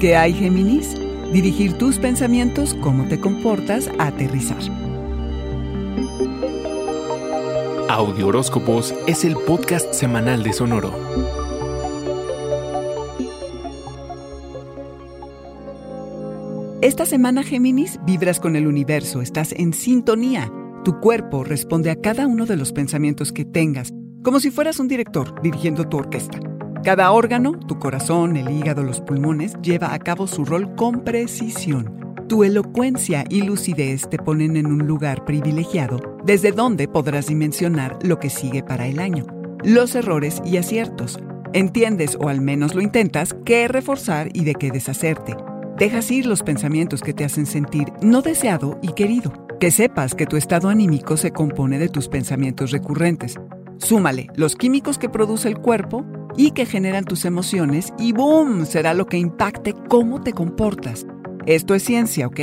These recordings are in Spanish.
¿Qué hay, Géminis? Dirigir tus pensamientos, cómo te comportas, a aterrizar. Audio Horóscopos es el podcast semanal de Sonoro. Esta semana, Géminis, vibras con el universo, estás en sintonía. Tu cuerpo responde a cada uno de los pensamientos que tengas, como si fueras un director dirigiendo tu orquesta. Cada órgano, tu corazón, el hígado, los pulmones, lleva a cabo su rol con precisión. Tu elocuencia y lucidez te ponen en un lugar privilegiado desde donde podrás dimensionar lo que sigue para el año, los errores y aciertos. Entiendes, o al menos lo intentas, qué reforzar y de qué deshacerte. Dejas ir los pensamientos que te hacen sentir no deseado y querido. Que sepas que tu estado anímico se compone de tus pensamientos recurrentes. Súmale los químicos que produce el cuerpo y que generan tus emociones y ¡boom! será lo que impacte cómo te comportas. Esto es ciencia, ¿ok?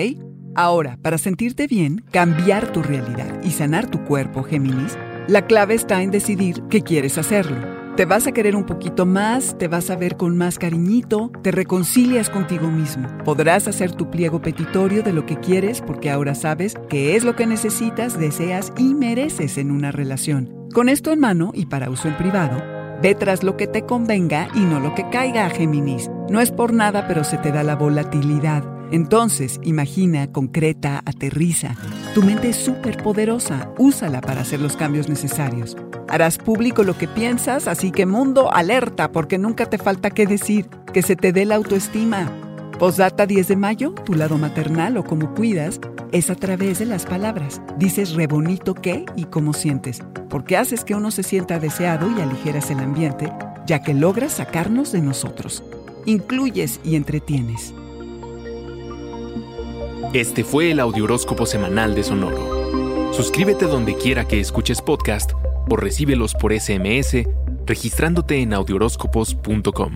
Ahora, para sentirte bien, cambiar tu realidad y sanar tu cuerpo, Géminis, la clave está en decidir qué quieres hacerlo. Te vas a querer un poquito más, te vas a ver con más cariñito, te reconcilias contigo mismo. Podrás hacer tu pliego petitorio de lo que quieres porque ahora sabes qué es lo que necesitas, deseas y mereces en una relación. Con esto en mano y para uso en privado, ve tras lo que te convenga y no lo que caiga, Géminis. No es por nada, pero se te da la volatilidad. Entonces, imagina, concreta, aterriza. Tu mente es súper poderosa, úsala para hacer los cambios necesarios. Harás público lo que piensas, así que mundo, alerta, porque nunca te falta qué decir, que se te dé la autoestima. Postdata 10 de mayo, tu lado maternal o cómo cuidas, es a través de las palabras. Dices re bonito qué y cómo sientes, porque haces que uno se sienta deseado y aligeras el ambiente, ya que logras sacarnos de nosotros. Incluyes y entretienes. Este fue el Audioróscopo semanal de Sonoro. Suscríbete donde quiera que escuches podcast o recíbelos por SMS registrándote en audioróscopos.com.